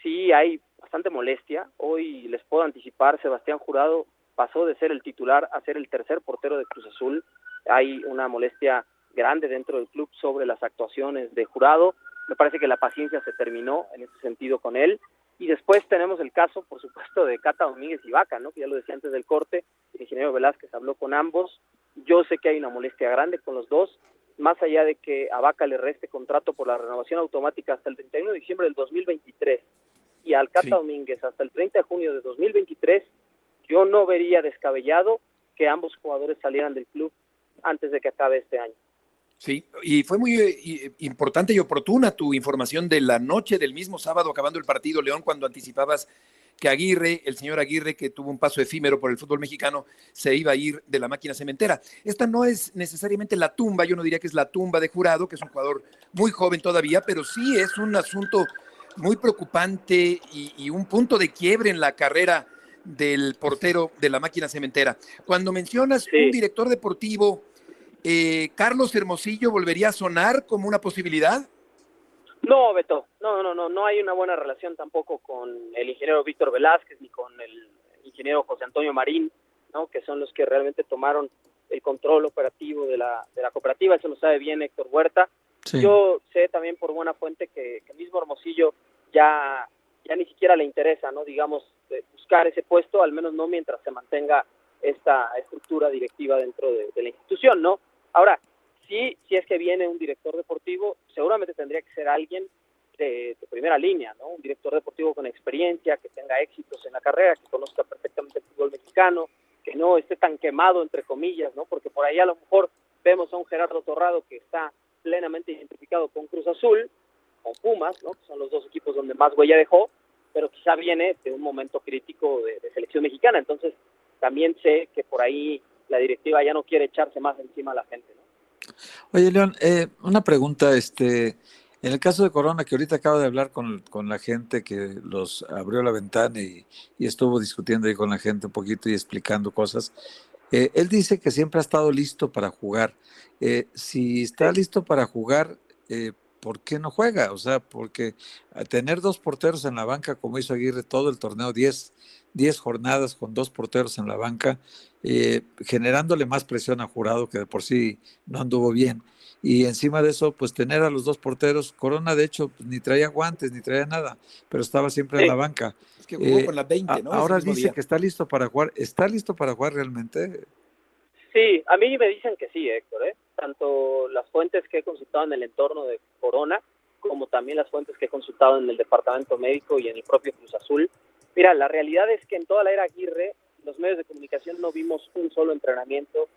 sí hay bastante molestia. Hoy les puedo anticipar, Sebastián Jurado pasó de ser el titular a ser el tercer portero de Cruz Azul. Hay una molestia grande dentro del club sobre las actuaciones de Jurado. Me parece que la paciencia se terminó en ese sentido con él. Y después tenemos el caso, por supuesto, de Cata Domínguez y Vaca, ¿no? que ya lo decía antes del corte, el ingeniero Velázquez habló con ambos. Yo sé que hay una molestia grande con los dos, más allá de que a Vaca le reste contrato por la renovación automática hasta el 31 de diciembre del 2023 y al Cata Domínguez hasta el 30 de junio de 2023, yo no vería descabellado que ambos jugadores salieran del club antes de que acabe este año. Sí, y fue muy eh, importante y oportuna tu información de la noche del mismo sábado acabando el partido, León, cuando anticipabas que Aguirre, el señor Aguirre, que tuvo un paso efímero por el fútbol mexicano, se iba a ir de la máquina cementera. Esta no es necesariamente la tumba, yo no diría que es la tumba de jurado, que es un jugador muy joven todavía, pero sí es un asunto muy preocupante y, un punto de quiebre en la carrera del portero de la máquina cementera. Cuando mencionas un director deportivo, eh, ¿Carlos Hermosillo volvería a sonar como una posibilidad? No, Beto, no, no, no, no hay una buena relación tampoco con el ingeniero Víctor Velázquez ni con el ingeniero José Antonio Marín, ¿no? que son los que realmente tomaron el control operativo de la, de la cooperativa, eso lo sabe bien Héctor Huerta, yo sé también por buena fuente que, el mismo Hermosillo ya, ya ni siquiera le interesa, ¿no? Digamos, buscar ese puesto, al menos no mientras se mantenga esta estructura directiva dentro de, la institución, ¿no? Ahora, sí, si es que viene un director deportivo, seguramente tendría que ser alguien de, primera línea, ¿no? Un director deportivo con experiencia, que tenga éxitos en la carrera, que conozca perfectamente el fútbol mexicano, que no esté tan quemado, entre comillas, ¿no? Porque por ahí a lo mejor vemos a un Gerardo Torrado que está plenamente identificado con Cruz Azul, con Pumas, ¿no? que son los dos equipos donde más huella dejó, pero quizá viene de un momento crítico de, selección mexicana. Entonces, también sé que por ahí la directiva ya no quiere echarse más encima a la gente. ¿no? Oye, León, eh, una pregunta, este, en el caso de Corona, que ahorita acabo de hablar con, con la gente que los abrió la ventana y, estuvo discutiendo ahí con la gente un poquito y explicando cosas, eh, él dice que siempre ha estado listo para jugar. Eh, si está listo para jugar, eh, ¿por qué no juega? O sea, porque tener dos porteros en la banca, como hizo Aguirre todo el torneo, 10, jornadas con dos porteros en la banca, generándole más presión a Jurado, que de por sí no anduvo bien. Y encima de eso, pues tener a los dos porteros, Corona de hecho ni traía guantes, ni traía nada, pero estaba siempre en la banca. Es que jugó con las 20, ¿no? Ahora dice que está listo para jugar. ¿Está listo para jugar realmente? Sí, a mí me dicen que sí, Héctor. ¿eh? Tanto las fuentes que he consultado en el entorno de Corona, como también las fuentes que he consultado en el departamento médico y en el propio Cruz Azul. Mira, la realidad es que en toda la era Aguirre, los medios de comunicación no vimos un solo entrenamiento,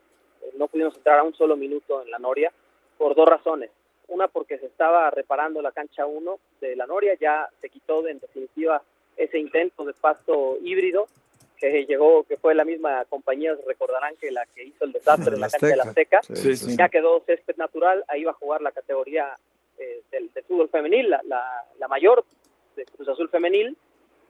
eh, no pudimos entrar a un solo minuto en la Noria por dos razones. Una porque se estaba reparando la cancha 1 de la Noria, ya se quitó de, en definitiva ese intento de pasto híbrido que llegó, que fue la misma compañía, recordarán que la que hizo el desastre en la cancha de la Azteca, ya quedó césped natural, ahí va a jugar la categoría eh, del, fútbol femenil, la, la, mayor de Cruz Azul femenil,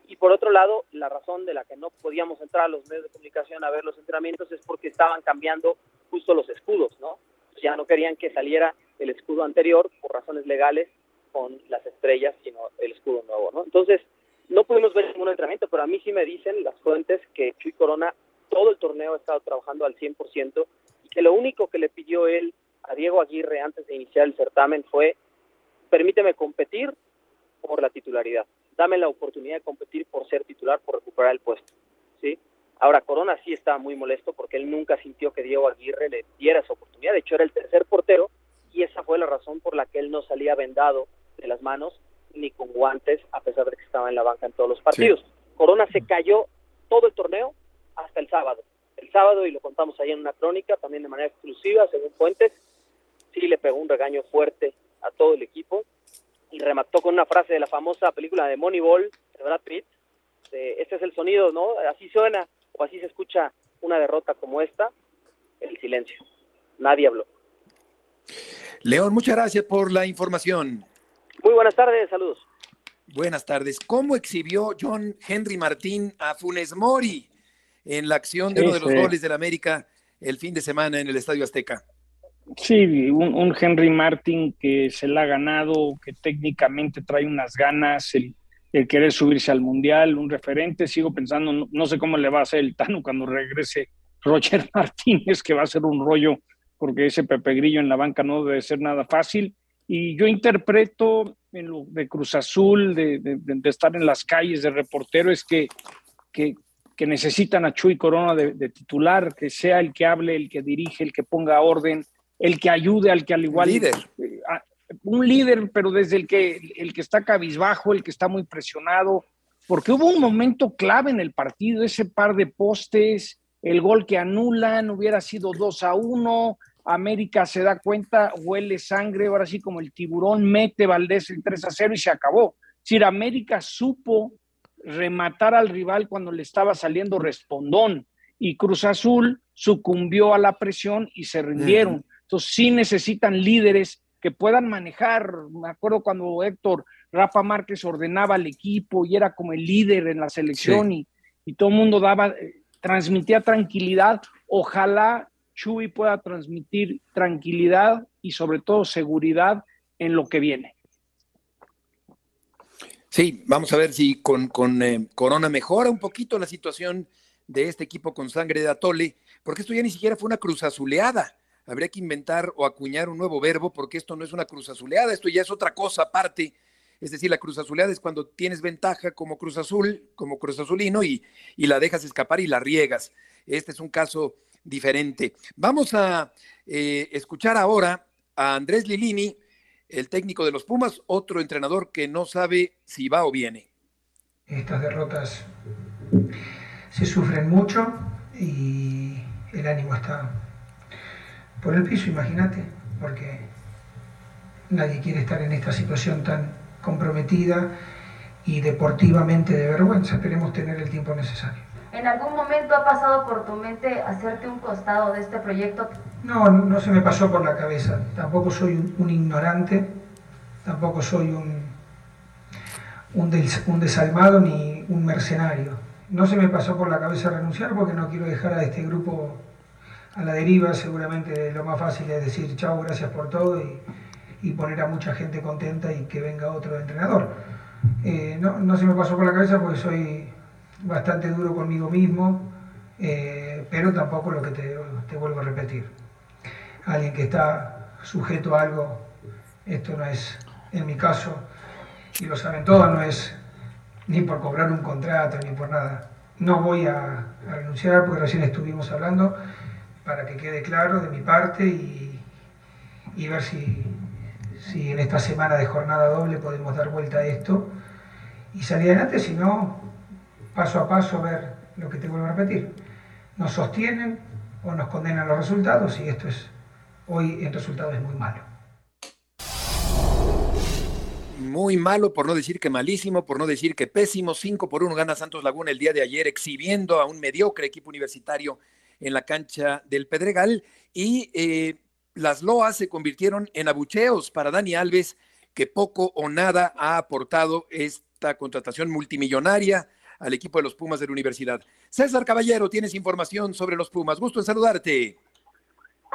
y por otro lado, la razón de la que no podíamos entrar a los medios de comunicación a ver los entrenamientos es porque estaban cambiando justo los escudos, ¿no? ya no querían que saliera el escudo anterior por razones legales con las estrellas, sino el escudo nuevo, ¿no? Entonces, no pudimos ver ningún entrenamiento, pero a mí sí me dicen las fuentes que Chuy Corona todo el torneo ha estado trabajando al 100% y que lo único que le pidió él a Diego Aguirre antes de iniciar el certamen fue permíteme competir por la titularidad, dame la oportunidad de competir por ser titular, por recuperar el puesto, ¿sí? Ahora, Corona sí estaba muy molesto porque él nunca sintió que Diego Aguirre le diera esa oportunidad. De hecho, era el tercer portero y esa fue la razón por la que él no salía vendado de las manos ni con guantes, a pesar de que estaba en la banca en todos los partidos. Corona se cayó todo el torneo hasta el sábado. El sábado, y lo contamos ahí en una crónica, también de manera exclusiva, según Fuentes, sí le pegó un regaño fuerte a todo el equipo y remató con una frase de la famosa película de Moneyball de Brad Pitt. este es el sonido, ¿no? Así suena o así se escucha una derrota como esta, el silencio. Nadie habló. León, muchas gracias por la información. Muy buenas tardes, saludos. Buenas tardes. ¿Cómo exhibió John Henry Martín a Funes Mori en la acción de Sí, uno de los sí. goles del América el fin de semana en el Estadio Azteca? Sí, un, un Henry Martin que se la ha ganado, que técnicamente trae unas ganas, el, el querer subirse al Mundial, un referente. Sigo pensando, no, no sé cómo le va a hacer el Tano cuando regrese Roger [LAUGHS] Martínez, que va a ser un rollo, porque ese Pepe Grillo en la banca no debe ser nada fácil. Y yo interpreto en lo de Cruz Azul, de, de- de- estar en las calles de reportero, es que, que, que necesitan a Chuy Corona de, de titular, que sea el que hable, el que dirige, el que ponga orden, el que ayude al que al igual Líder. eh, a- un líder, pero desde el que el que está cabizbajo, el que está muy presionado, porque hubo un momento clave en el partido, ese par de postes, el gol que anulan, hubiera sido 2 a 1, América se da cuenta, huele sangre, ahora sí como el tiburón, mete Valdés el 3 a 0 y se acabó. Es decir, América supo rematar al rival cuando le estaba saliendo respondón y Cruz Azul sucumbió a la presión y se rindieron. Entonces sí necesitan líderes que puedan manejar. Me acuerdo cuando Héctor Rafa Márquez ordenaba al equipo y era como el líder en la selección y, y todo el mundo daba, eh, transmitía tranquilidad. Ojalá Chuy pueda transmitir tranquilidad y sobre todo seguridad en lo que viene. Sí, vamos a ver si con, con eh, Corona mejora un poquito la situación de este equipo con sangre de Atole, porque esto ya ni siquiera fue una cruz azuleada. Habría que inventar o acuñar un nuevo verbo, porque esto no es una cruz azuleada, esto ya es otra cosa aparte. Es decir, la cruz azuleada es cuando tienes ventaja como Cruz Azul, como Cruz Azulino, y, y la dejas escapar y la riegas. Este es un caso diferente. Vamos a eh, escuchar ahora a Andrés Lilini, el técnico de los Pumas, otro entrenador que no sabe si va o viene. Estas derrotas se sufren mucho y el ánimo está por el piso, imagínate, porque nadie quiere estar en esta situación tan comprometida y deportivamente de vergüenza. Esperemos tener el tiempo necesario. ¿En algún momento ha pasado por tu mente hacerte un costado de este proyecto? No, no se me pasó por la cabeza. Tampoco soy un, ignorante, tampoco soy un, un, des- un desalmado ni un mercenario. No se me pasó por la cabeza renunciar porque no quiero dejar a este grupo a la deriva. Seguramente lo más fácil es decir chao, gracias por todo y, y poner a mucha gente contenta y que venga otro entrenador. Eh, no, no se me pasó por la cabeza porque soy bastante duro conmigo mismo, eh, pero tampoco lo que te, vuelvo a repetir. Alguien que está sujeto a algo, esto no es, en mi caso, y lo saben todos, no es ni por cobrar un contrato ni por nada. No voy a, renunciar porque recién estuvimos hablando para que quede claro de mi parte y, y ver si, si en esta semana de jornada doble podemos dar vuelta a esto y salir adelante, si no, paso a paso ver lo que te vuelvo a repetir. Nos sostienen o nos condenan los resultados y esto es, hoy el resultado es muy malo. Muy malo, por no decir que malísimo, por no decir que pésimo. 5 por 1 gana Santos Laguna el día de ayer, exhibiendo a un mediocre equipo universitario en la cancha del Pedregal. Y eh, las loas se convirtieron en abucheos para Dani Alves, que poco o nada ha aportado esta contratación multimillonaria al equipo de los Pumas de la universidad. César Caballero, tienes información sobre los Pumas. Gusto en saludarte.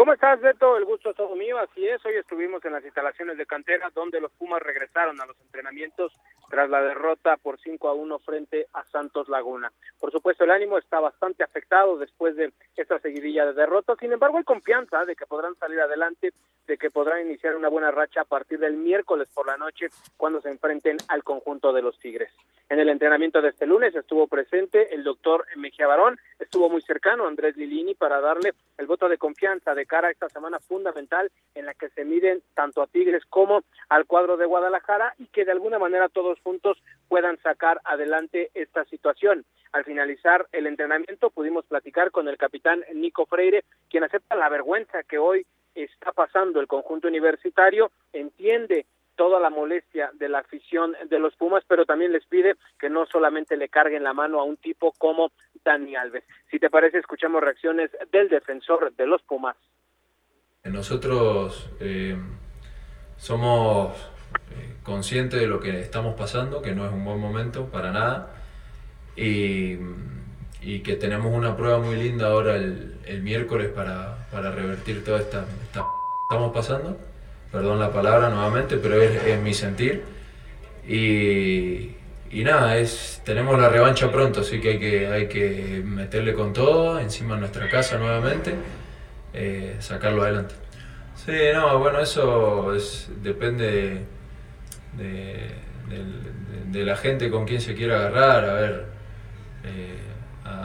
¿Cómo estás, Beto? El gusto es todo mío. Así es, hoy estuvimos en las instalaciones de cantera donde los Pumas regresaron a los entrenamientos tras la derrota por 5 a 1 frente a Santos Laguna. Por supuesto, el ánimo está bastante afectado después de esta seguidilla de derrotas. Sin embargo, hay confianza de que podrán salir adelante, de que podrán iniciar una buena racha a partir del miércoles por la noche cuando se enfrenten al conjunto de los Tigres. En el entrenamiento de este lunes estuvo presente el doctor Mejía Barón, estuvo muy cercano a Andrés Lilini para darle el voto de confianza de cara a esta semana fundamental en la que se miden tanto a Tigres como al cuadro de Guadalajara y que de alguna manera todos juntos puedan sacar adelante esta situación. Al finalizar el entrenamiento pudimos platicar con el capitán Nico Freire, quien acepta la vergüenza que hoy está pasando el conjunto universitario, entiende toda la molestia de la afición de los Pumas, pero también les pide que no solamente le carguen la mano a un tipo como Dani Alves. Si te parece, escuchamos reacciones del defensor de los Pumas. Nosotros eh, somos eh, conscientes de lo que estamos pasando, que no es un buen momento para nada, y, y que tenemos una prueba muy linda ahora el, el miércoles para, para, revertir toda esta, esta estamos pasando. Perdón la palabra nuevamente, pero es, es mi sentir. Y, y nada, es, tenemos la revancha pronto, así que hay que, hay que meterle con todo, encima en nuestra casa nuevamente, eh, sacarlo adelante. Sí, no, bueno, eso es, depende de, de, de, la gente con quien se quiera agarrar. A ver, eh,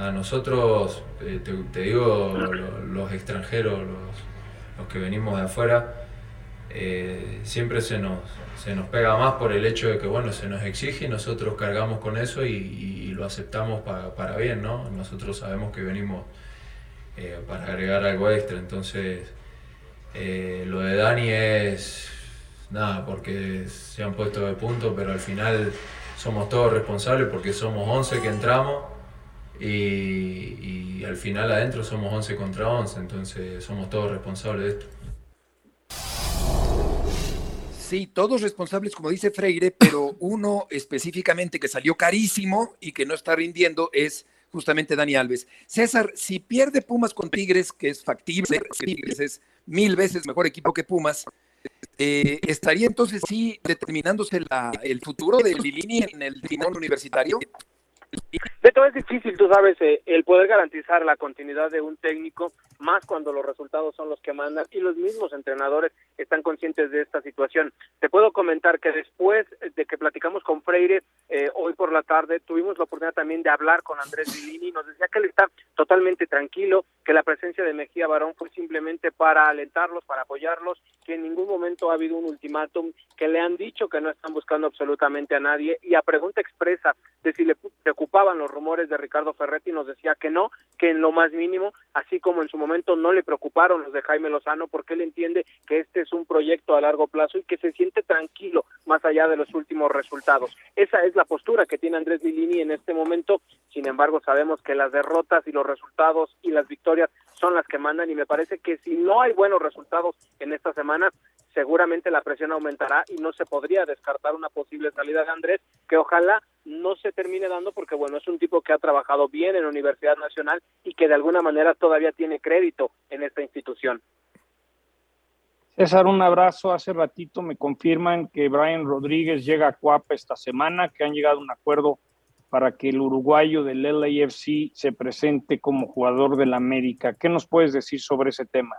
a nosotros, eh, te, digo, los, extranjeros, los, los, que venimos de afuera, siempre se nos, se nos pega más por el hecho de que, bueno, se nos exige y nosotros cargamos con eso y, lo aceptamos para, para bien, ¿no? Nosotros sabemos que venimos eh, para agregar algo extra, entonces eh, lo de Dani es nada, porque se han puesto de punto, pero al final somos todos responsables porque somos 11 que entramos y, al final adentro somos 11 contra 11, entonces somos todos responsables de esto. Sí, todos responsables, como dice Freire, pero [COUGHS] uno específicamente que salió carísimo y que no está rindiendo es justamente Dani Alves. César, si pierde Pumas con Tigres, que es factible, Tigres es mil veces mejor equipo que Pumas, eh, ¿estaría entonces sí determinándose la, el futuro de Lilini en el timón universitario? Beto, es difícil, tú sabes, eh, el poder garantizar la continuidad de un técnico, más cuando los resultados son los que mandan y los mismos entrenadores están conscientes de esta situación. Te puedo comentar que después de que platicamos con Freire eh, hoy por la tarde, tuvimos la oportunidad también de hablar con Andrés Villini, nos decía que él está totalmente tranquilo, que la presencia de Mejía Barón fue simplemente para alentarlos, para apoyarlos, que en ningún momento ha habido un ultimátum, que le han dicho que no están buscando absolutamente a nadie y a pregunta expresa de si le preocupaban los rumores de Ricardo Ferretti, nos decía que no, que en lo más mínimo, así como en su momento no le preocuparon los de Jaime Lozano, porque él entiende que este es un proyecto a largo plazo y que se siente tranquilo más allá de los últimos resultados. Esa es la postura que tiene Andrés Lilini en este momento, sin embargo sabemos que las derrotas y los resultados y las victorias son las que mandan y me parece que si no hay buenos resultados en esta semana, seguramente la presión aumentará y no se podría descartar una posible salida de Andrés, que ojalá no se termine dando porque bueno, es un tipo que ha trabajado bien en la Universidad Nacional y que de alguna manera todavía tiene crédito en esta institución. César, un abrazo. Hace ratito me confirman que Brian Rodríguez llega a Cuapa esta semana, que han llegado a un acuerdo para que el uruguayo del LAFC se presente como jugador del América. ¿Qué nos puedes decir sobre ese tema?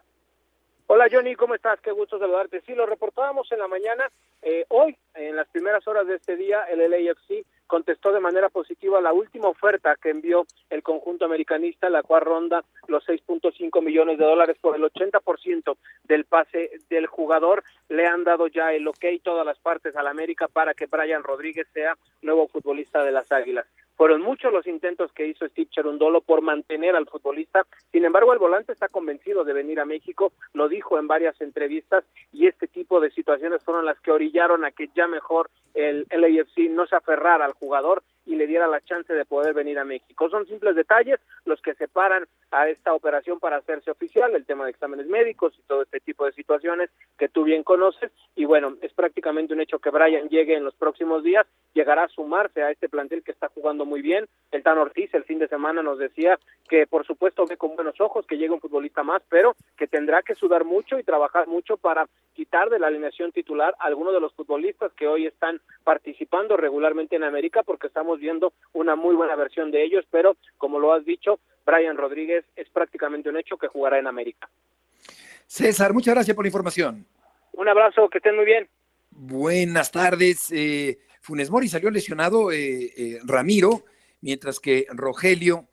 Hola Johnny, ¿cómo estás? Qué gusto saludarte. Sí, lo reportábamos en la mañana. Eh, hoy, en las primeras horas de este día, el LAFC contestó de manera positiva la última oferta que envió el conjunto americanista, la cual ronda los 6.5 millones de dólares por el 80% del pase del jugador. Le han dado ya el ok todas las partes al América para que Brian Rodríguez sea nuevo futbolista de las Águilas. Fueron muchos los intentos que hizo Steve Cherundolo por mantener al futbolista. Sin embargo, el volante está convencido de venir a México, lo dijo en varias entrevistas, y este tipo de situaciones fueron las que orillaron a que ya mejor el LAFC no se aferrara al jugador y le diera la chance de poder venir a México. Son simples detalles los que separan a esta operación para hacerse oficial, el tema de exámenes médicos y todo este tipo de situaciones que tú bien conoces. Y bueno, prácticamente un hecho que Brian llegue en los próximos días, llegará a sumarse a este plantel que está jugando muy bien. El Tan Ortiz el fin de semana nos decía que por supuesto ve con buenos ojos que llegue un futbolista más, pero que tendrá que sudar mucho y trabajar mucho para quitar de la alineación titular a algunos de los futbolistas que hoy están participando regularmente en América porque estamos viendo una muy buena versión de ellos, pero como lo has dicho, Brian Rodríguez es prácticamente un hecho que jugará en América. César, muchas gracias por la información. Un abrazo, que estén muy bien. Buenas tardes. Eh, Funes Mori salió lesionado eh, eh, Ramiro, mientras que Rogelio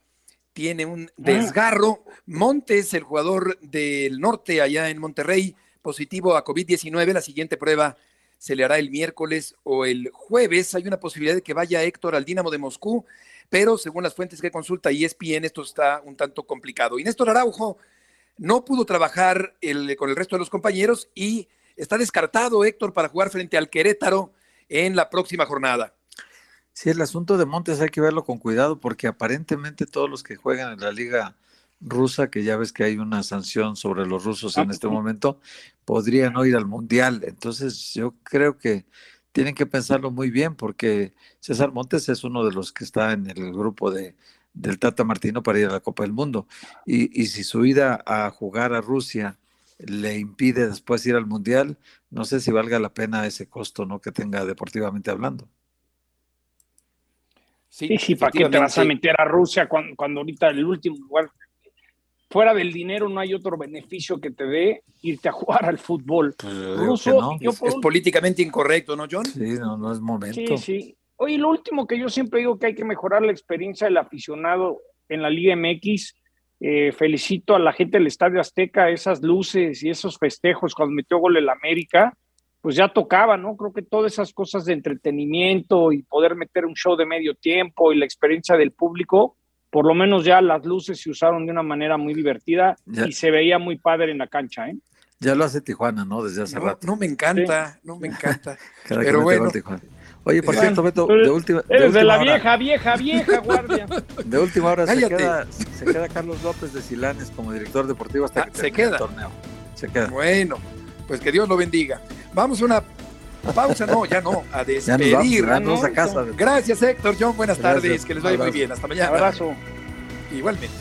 tiene un desgarro. Montes, el jugador del norte allá en Monterrey, positivo a COVID-19. La siguiente prueba se le hará el miércoles o el jueves. Hay una posibilidad de que vaya Héctor al Dínamo de Moscú, pero según las fuentes que consulta ESPN, esto está un tanto complicado. Y Néstor Araujo no pudo trabajar el, con el resto de los compañeros y está descartado Héctor para jugar frente al Querétaro en la próxima jornada. Sí, el asunto de Montes hay que verlo con cuidado porque aparentemente todos los que juegan en la liga rusa, que ya ves que hay una sanción sobre los rusos en este momento, podrían no ir al mundial. Entonces yo creo que tienen que pensarlo muy bien porque César Montes es uno de los que está en el grupo de, del Tata Martino para ir a la Copa del Mundo. Y, y si su ida a jugar a Rusia le impide después ir al mundial, no sé si valga la pena ese costo ¿no? que tenga deportivamente hablando. Sí, sí, ¿para qué te vas a meter a Rusia cuando, cuando ahorita el último lugar, fuera del dinero no hay otro beneficio que te dé irte a jugar al fútbol? Pues Ruso, no. yo es, por es un- políticamente incorrecto, ¿no, John? Sí, no, no es momento. Sí, sí. Oye, lo último que yo siempre digo que hay que mejorar la experiencia del aficionado en la Liga MX. Eh, felicito a la gente del Estadio Azteca, esas luces y esos festejos cuando metió gol el América, pues ya tocaba, ¿no? Creo que todas esas cosas de entretenimiento y poder meter un show de medio tiempo y la experiencia del público, por lo menos ya las luces se usaron de una manera muy divertida Ya. y se veía muy padre en la cancha, ¿eh? Ya lo hace Tijuana, ¿no? Desde hace No, rato. no me encanta, no me encanta. [LAUGHS] Pero bueno. Tijuana. Oye, por cierto, Beto, de última, de Eres de última la hora, vieja, vieja, vieja guardia. [LAUGHS] de última hora se queda, se queda Carlos López de Silanes como director deportivo hasta Ah, que se termine el queda. torneo. Se queda. Bueno, pues que Dios lo bendiga. Vamos a una pausa, no, ya no, a [LAUGHS] Ya nos despedir. vamos, ya ¿no? nos vamos a casa. Gracias, Héctor, John, buenas Gracias. tardes, que les vaya muy bien. Hasta mañana. Abrazo. Igualmente.